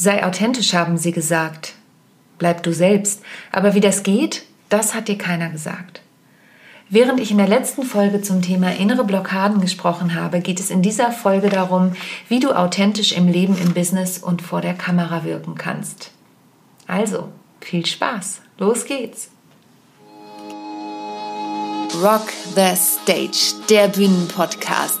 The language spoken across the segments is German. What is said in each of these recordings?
Sei authentisch, haben sie gesagt. Bleib du selbst. Aber wie das geht, das hat dir keiner gesagt. Während ich in der letzten Folge zum Thema innere Blockaden gesprochen habe, geht es in dieser Folge darum, wie du authentisch im Leben, im Business und vor der Kamera wirken kannst. Also, viel Spaß. Los geht's. Rock the Stage, der Bühnenpodcast.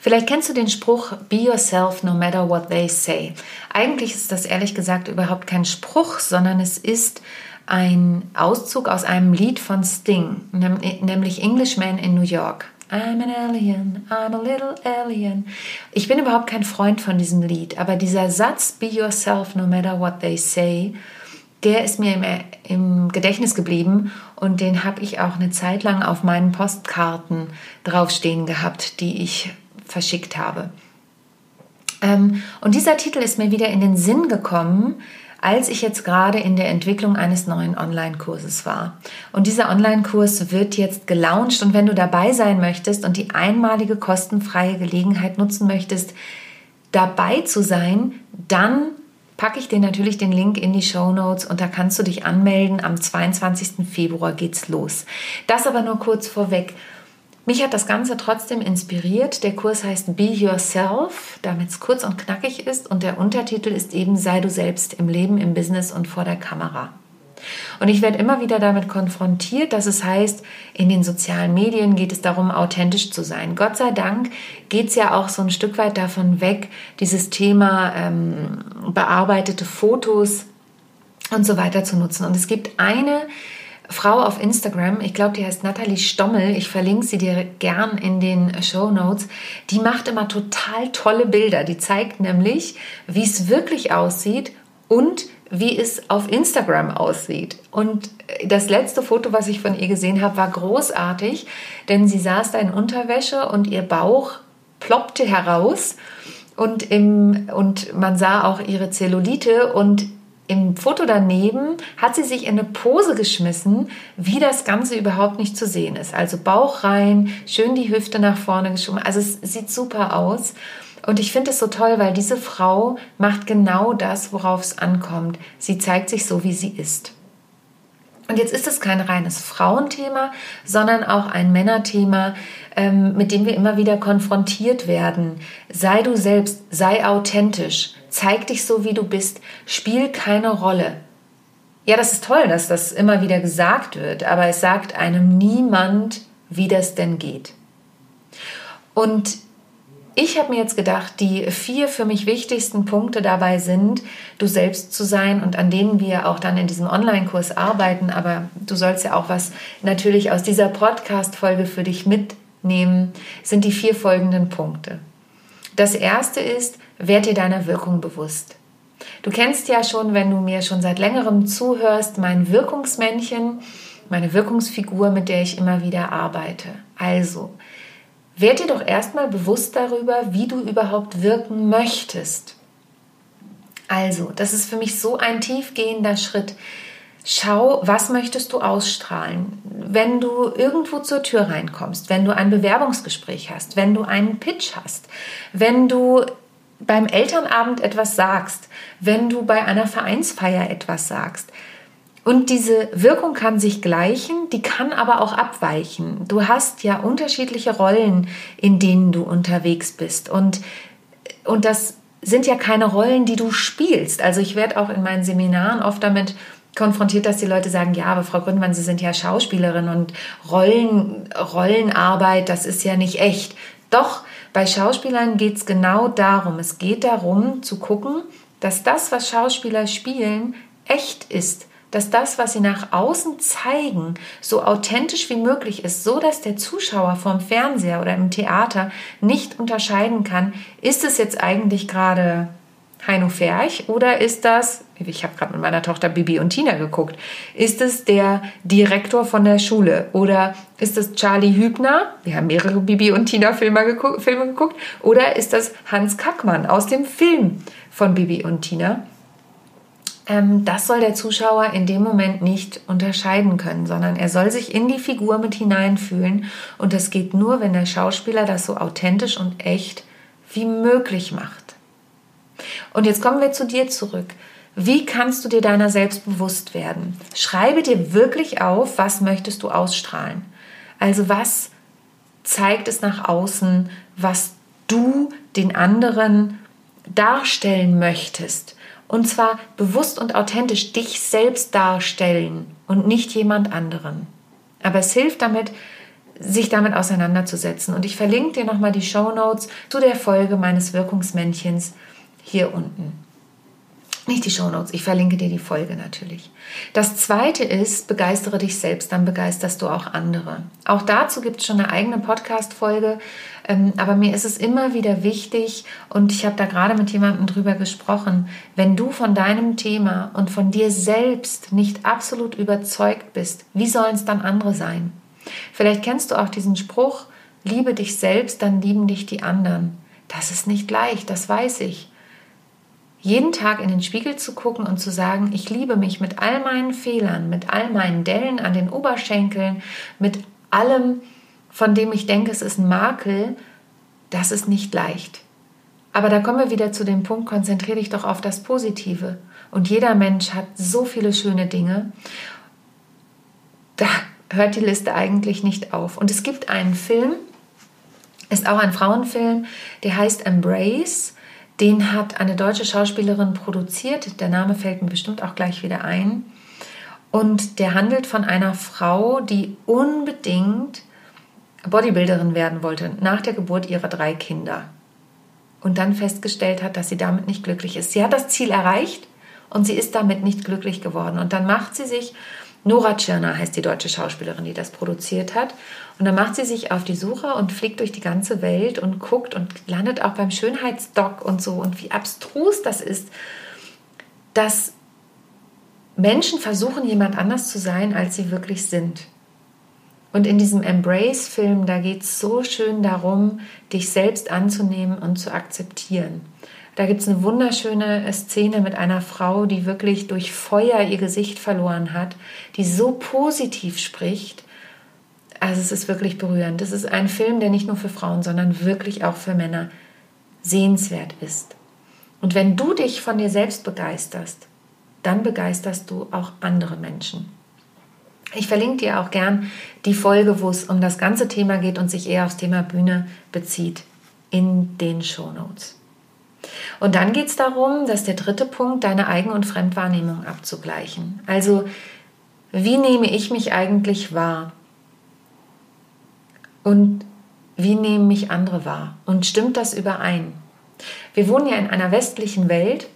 Vielleicht kennst du den Spruch Be yourself no matter what they say. Eigentlich ist das ehrlich gesagt überhaupt kein Spruch, sondern es ist ein Auszug aus einem Lied von Sting, nämlich Englishman in New York. I'm an alien, I'm a little alien. Ich bin überhaupt kein Freund von diesem Lied, aber dieser Satz Be yourself no matter what they say, der ist mir im, im Gedächtnis geblieben und den habe ich auch eine Zeit lang auf meinen Postkarten draufstehen gehabt, die ich verschickt habe. Ähm, und dieser Titel ist mir wieder in den Sinn gekommen, als ich jetzt gerade in der Entwicklung eines neuen Online-Kurses war. Und dieser Online-Kurs wird jetzt gelauncht und wenn du dabei sein möchtest und die einmalige kostenfreie Gelegenheit nutzen möchtest, dabei zu sein, dann packe ich dir natürlich den Link in die Show Notes und da kannst du dich anmelden. Am 22. Februar geht's los. Das aber nur kurz vorweg. Mich hat das Ganze trotzdem inspiriert. Der Kurs heißt Be Yourself, damit es kurz und knackig ist. Und der Untertitel ist eben Sei du selbst im Leben, im Business und vor der Kamera. Und ich werde immer wieder damit konfrontiert, dass es heißt, in den sozialen Medien geht es darum, authentisch zu sein. Gott sei Dank geht es ja auch so ein Stück weit davon weg, dieses Thema ähm, bearbeitete Fotos und so weiter zu nutzen. Und es gibt eine Frau auf Instagram, ich glaube, die heißt Nathalie Stommel, ich verlinke sie dir gern in den Show Notes, die macht immer total tolle Bilder. Die zeigt nämlich, wie es wirklich aussieht und wie es auf Instagram aussieht. Und das letzte Foto, was ich von ihr gesehen habe, war großartig, denn sie saß da in Unterwäsche und ihr Bauch ploppte heraus und, im, und man sah auch ihre Zellulite und im Foto daneben hat sie sich in eine Pose geschmissen, wie das Ganze überhaupt nicht zu sehen ist. Also Bauch rein, schön die Hüfte nach vorne geschoben. Also es sieht super aus. Und ich finde es so toll, weil diese Frau macht genau das, worauf es ankommt. Sie zeigt sich so, wie sie ist. Und jetzt ist es kein reines Frauenthema, sondern auch ein Männerthema, ähm, mit dem wir immer wieder konfrontiert werden. Sei du selbst, sei authentisch. Zeig dich so, wie du bist. Spiel keine Rolle. Ja, das ist toll, dass das immer wieder gesagt wird, aber es sagt einem niemand, wie das denn geht. Und ich habe mir jetzt gedacht, die vier für mich wichtigsten Punkte dabei sind, du selbst zu sein und an denen wir auch dann in diesem Online-Kurs arbeiten. Aber du sollst ja auch was natürlich aus dieser Podcast-Folge für dich mitnehmen, sind die vier folgenden Punkte. Das erste ist, werd dir deiner Wirkung bewusst. Du kennst ja schon, wenn du mir schon seit längerem zuhörst, mein Wirkungsmännchen, meine Wirkungsfigur, mit der ich immer wieder arbeite. Also, werd dir doch erstmal bewusst darüber, wie du überhaupt wirken möchtest. Also, das ist für mich so ein tiefgehender Schritt. Schau, was möchtest du ausstrahlen? Wenn du irgendwo zur Tür reinkommst, wenn du ein Bewerbungsgespräch hast, wenn du einen Pitch hast, wenn du beim Elternabend etwas sagst, wenn du bei einer Vereinsfeier etwas sagst. Und diese Wirkung kann sich gleichen, die kann aber auch abweichen. Du hast ja unterschiedliche Rollen, in denen du unterwegs bist. Und, und das sind ja keine Rollen, die du spielst. Also ich werde auch in meinen Seminaren oft damit konfrontiert, dass die Leute sagen, ja, aber Frau Gründmann, Sie sind ja Schauspielerin und Rollen, Rollenarbeit, das ist ja nicht echt. Doch, bei Schauspielern geht es genau darum. Es geht darum zu gucken, dass das, was Schauspieler spielen, echt ist. Dass das, was sie nach außen zeigen, so authentisch wie möglich ist, so dass der Zuschauer vom Fernseher oder im Theater nicht unterscheiden kann, ist es jetzt eigentlich gerade Heino Ferch oder ist das ich habe gerade mit meiner Tochter Bibi und Tina geguckt. Ist es der Direktor von der Schule? Oder ist es Charlie Hübner? Wir haben mehrere Bibi und Tina Filme geguckt, Filme geguckt. Oder ist das Hans Kackmann aus dem Film von Bibi und Tina? Ähm, das soll der Zuschauer in dem Moment nicht unterscheiden können, sondern er soll sich in die Figur mit hineinfühlen. Und das geht nur, wenn der Schauspieler das so authentisch und echt wie möglich macht. Und jetzt kommen wir zu dir zurück. Wie kannst du dir deiner selbst bewusst werden? Schreibe dir wirklich auf, was möchtest du ausstrahlen. Also was zeigt es nach außen, was du den anderen darstellen möchtest. Und zwar bewusst und authentisch dich selbst darstellen und nicht jemand anderen. Aber es hilft damit, sich damit auseinanderzusetzen. Und ich verlinke dir nochmal die Show Notes zu der Folge meines Wirkungsmännchens hier unten. Nicht die Shownotes, ich verlinke dir die Folge natürlich. Das zweite ist, begeistere dich selbst, dann begeisterst du auch andere. Auch dazu gibt es schon eine eigene Podcast-Folge, ähm, aber mir ist es immer wieder wichtig und ich habe da gerade mit jemandem drüber gesprochen, wenn du von deinem Thema und von dir selbst nicht absolut überzeugt bist, wie sollen es dann andere sein? Vielleicht kennst du auch diesen Spruch, liebe dich selbst, dann lieben dich die anderen. Das ist nicht leicht, das weiß ich jeden Tag in den Spiegel zu gucken und zu sagen, ich liebe mich mit all meinen Fehlern, mit all meinen Dellen an den Oberschenkeln, mit allem, von dem ich denke, es ist ein Makel, das ist nicht leicht. Aber da kommen wir wieder zu dem Punkt, konzentriere dich doch auf das Positive. Und jeder Mensch hat so viele schöne Dinge. Da hört die Liste eigentlich nicht auf. Und es gibt einen Film, ist auch ein Frauenfilm, der heißt Embrace. Den hat eine deutsche Schauspielerin produziert. Der Name fällt mir bestimmt auch gleich wieder ein. Und der handelt von einer Frau, die unbedingt Bodybuilderin werden wollte nach der Geburt ihrer drei Kinder. Und dann festgestellt hat, dass sie damit nicht glücklich ist. Sie hat das Ziel erreicht und sie ist damit nicht glücklich geworden. Und dann macht sie sich Nora Tschirner heißt die deutsche Schauspielerin, die das produziert hat. Und dann macht sie sich auf die Suche und fliegt durch die ganze Welt und guckt und landet auch beim Schönheitsdoc und so. Und wie abstrus das ist, dass Menschen versuchen, jemand anders zu sein, als sie wirklich sind. Und in diesem Embrace-Film, da geht es so schön darum, dich selbst anzunehmen und zu akzeptieren. Da gibt es eine wunderschöne Szene mit einer Frau, die wirklich durch Feuer ihr Gesicht verloren hat, die so positiv spricht. Also es ist wirklich berührend. Das ist ein Film, der nicht nur für Frauen, sondern wirklich auch für Männer sehenswert ist. Und wenn du dich von dir selbst begeisterst, dann begeisterst du auch andere Menschen. Ich verlinke dir auch gern die Folge, wo es um das ganze Thema geht und sich eher aufs Thema Bühne bezieht, in den Show Notes. Und dann geht es darum, dass der dritte Punkt, deine Eigen- und Fremdwahrnehmung abzugleichen. Also, wie nehme ich mich eigentlich wahr? Und wie nehmen mich andere wahr? Und stimmt das überein? Wir wohnen ja in einer westlichen Welt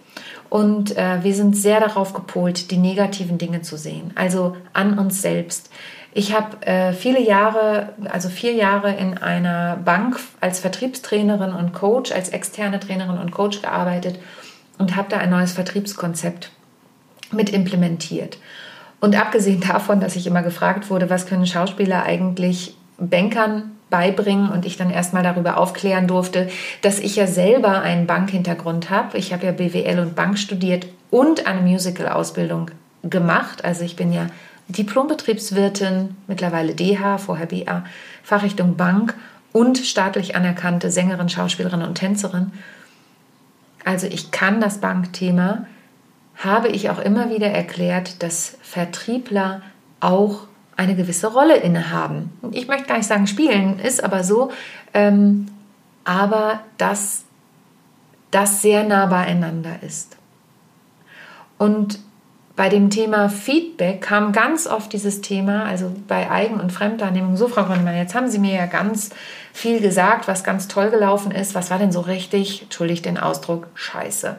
und äh, wir sind sehr darauf gepolt, die negativen Dinge zu sehen, also an uns selbst. Ich habe äh, viele Jahre, also vier Jahre in einer Bank als Vertriebstrainerin und Coach, als externe Trainerin und Coach gearbeitet und habe da ein neues Vertriebskonzept mit implementiert. Und abgesehen davon, dass ich immer gefragt wurde, was können Schauspieler eigentlich Bankern beibringen und ich dann erstmal darüber aufklären durfte, dass ich ja selber einen Bankhintergrund habe. Ich habe ja BWL und Bank studiert und eine Musical-Ausbildung gemacht. Also ich bin ja Diplombetriebswirtin, mittlerweile DH, vorher BA, Fachrichtung Bank und staatlich anerkannte Sängerin, Schauspielerin und Tänzerin. Also ich kann das Bankthema, habe ich auch immer wieder erklärt, dass Vertriebler auch eine gewisse Rolle innehaben. Ich möchte gar nicht sagen spielen, ist aber so, ähm, aber dass das sehr nah beieinander ist. Und bei dem Thema Feedback kam ganz oft dieses Thema, also bei Eigen- und Fremdwahrnehmung, so Frau Gründemann, jetzt haben Sie mir ja ganz viel gesagt, was ganz toll gelaufen ist. Was war denn so richtig, entschuldigt den Ausdruck, scheiße?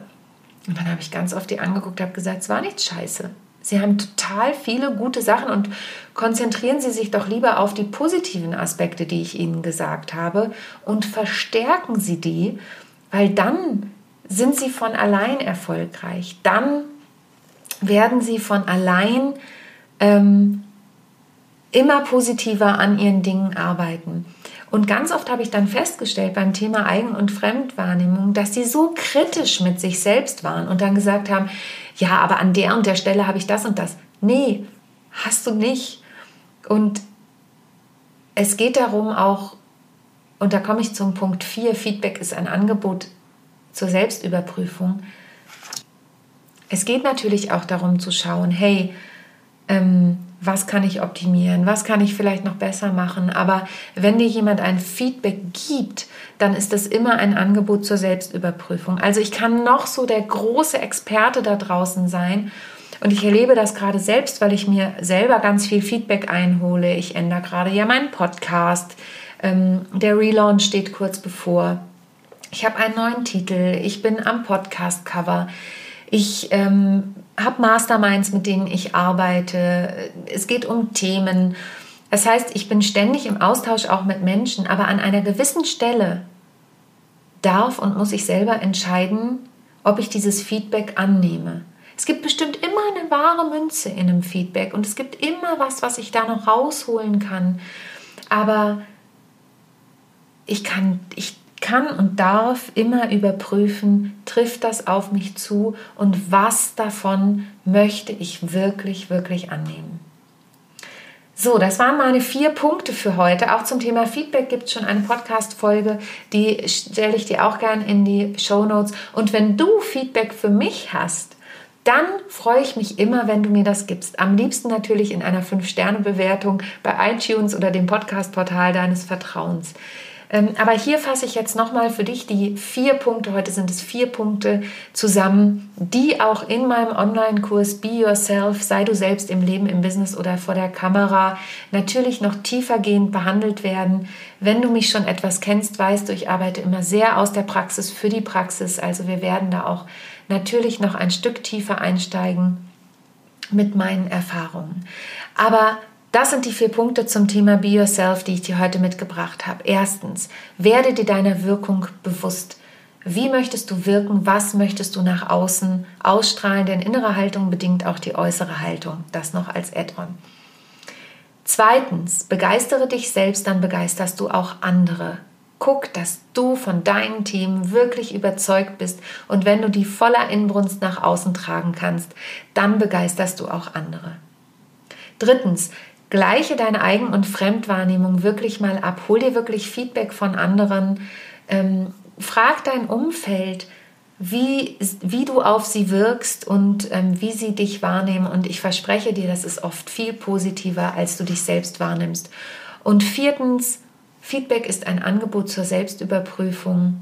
Und dann habe ich ganz oft die angeguckt, habe gesagt, es war nichts scheiße. Sie haben total viele gute Sachen und konzentrieren Sie sich doch lieber auf die positiven Aspekte, die ich Ihnen gesagt habe und verstärken Sie die, weil dann sind Sie von allein erfolgreich. Dann werden sie von allein ähm, immer positiver an ihren Dingen arbeiten. Und ganz oft habe ich dann festgestellt beim Thema Eigen- und Fremdwahrnehmung, dass sie so kritisch mit sich selbst waren und dann gesagt haben, ja, aber an der und der Stelle habe ich das und das. Nee, hast du nicht. Und es geht darum auch, und da komme ich zum Punkt 4, Feedback ist ein Angebot zur Selbstüberprüfung. Es geht natürlich auch darum zu schauen, hey, ähm, was kann ich optimieren, was kann ich vielleicht noch besser machen. Aber wenn dir jemand ein Feedback gibt, dann ist das immer ein Angebot zur Selbstüberprüfung. Also ich kann noch so der große Experte da draußen sein. Und ich erlebe das gerade selbst, weil ich mir selber ganz viel Feedback einhole. Ich ändere gerade ja meinen Podcast. Ähm, der Relaunch steht kurz bevor. Ich habe einen neuen Titel. Ich bin am Podcast-Cover. Ich ähm, habe Masterminds, mit denen ich arbeite. Es geht um Themen. Das heißt, ich bin ständig im Austausch auch mit Menschen, aber an einer gewissen Stelle darf und muss ich selber entscheiden, ob ich dieses Feedback annehme. Es gibt bestimmt immer eine wahre Münze in einem Feedback und es gibt immer was, was ich da noch rausholen kann. Aber ich kann, ich kann und darf immer überprüfen, trifft das auf mich zu und was davon möchte ich wirklich, wirklich annehmen. So, das waren meine vier Punkte für heute. Auch zum Thema Feedback gibt es schon eine Podcast-Folge, die stelle ich dir auch gern in die Show Notes. Und wenn du Feedback für mich hast, dann freue ich mich immer, wenn du mir das gibst. Am liebsten natürlich in einer 5-Sterne-Bewertung bei iTunes oder dem Podcast-Portal deines Vertrauens. Ähm, aber hier fasse ich jetzt nochmal für dich die vier Punkte, heute sind es vier Punkte zusammen, die auch in meinem Online-Kurs Be Yourself, sei du selbst im Leben, im Business oder vor der Kamera, natürlich noch tiefergehend behandelt werden. Wenn du mich schon etwas kennst, weißt du, ich arbeite immer sehr aus der Praxis für die Praxis. Also wir werden da auch natürlich noch ein Stück tiefer einsteigen mit meinen Erfahrungen. Aber das sind die vier Punkte zum Thema Be Yourself, die ich dir heute mitgebracht habe. Erstens, werde dir deiner Wirkung bewusst. Wie möchtest du wirken? Was möchtest du nach außen ausstrahlen? Denn innere Haltung bedingt auch die äußere Haltung. Das noch als Add-on. Zweitens, begeistere dich selbst, dann begeisterst du auch andere. Guck, dass du von deinen Themen wirklich überzeugt bist und wenn du die voller Inbrunst nach außen tragen kannst, dann begeisterst du auch andere. Drittens, gleiche deine Eigen- und Fremdwahrnehmung wirklich mal ab. Hol dir wirklich Feedback von anderen. Ähm, frag dein Umfeld, wie, wie du auf sie wirkst und ähm, wie sie dich wahrnehmen. Und ich verspreche dir, das ist oft viel positiver, als du dich selbst wahrnimmst. Und viertens, Feedback ist ein Angebot zur Selbstüberprüfung.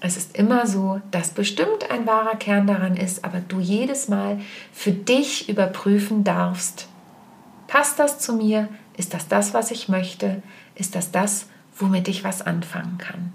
Es ist immer so, dass bestimmt ein wahrer Kern daran ist, aber du jedes Mal für dich überprüfen darfst, Passt das zu mir? Ist das das, was ich möchte? Ist das das, womit ich was anfangen kann?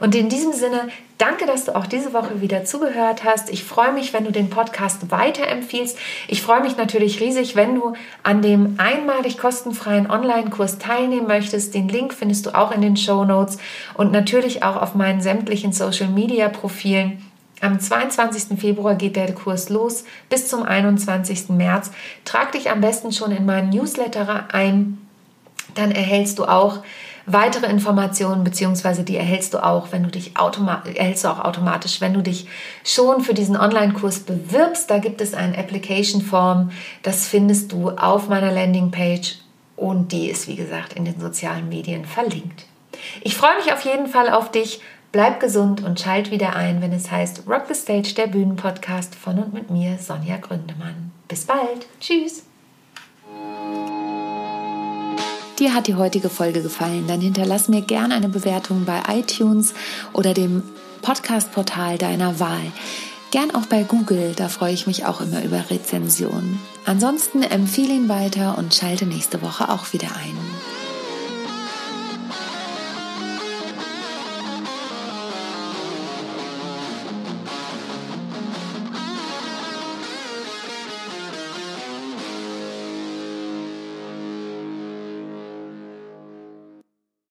Und in diesem Sinne, danke, dass du auch diese Woche wieder zugehört hast. Ich freue mich, wenn du den Podcast weiterempfiehlst. Ich freue mich natürlich riesig, wenn du an dem einmalig kostenfreien Online-Kurs teilnehmen möchtest. Den Link findest du auch in den Show Notes und natürlich auch auf meinen sämtlichen Social-Media-Profilen. Am 22. Februar geht der Kurs los bis zum 21. März. Trag dich am besten schon in meinen Newsletter ein. Dann erhältst du auch weitere Informationen, beziehungsweise die erhältst du auch, wenn du dich erhältst du auch automatisch, wenn du dich schon für diesen Online-Kurs bewirbst. Da gibt es ein Application Form. Das findest du auf meiner Landingpage und die ist, wie gesagt, in den sozialen Medien verlinkt. Ich freue mich auf jeden Fall auf dich. Bleib gesund und schalt wieder ein, wenn es heißt Rock the Stage, der Bühnenpodcast von und mit mir, Sonja Gründemann. Bis bald. Tschüss. Dir hat die heutige Folge gefallen, dann hinterlass mir gerne eine Bewertung bei iTunes oder dem Podcast-Portal deiner Wahl. Gern auch bei Google, da freue ich mich auch immer über Rezensionen. Ansonsten empfehle ihn weiter und schalte nächste Woche auch wieder ein.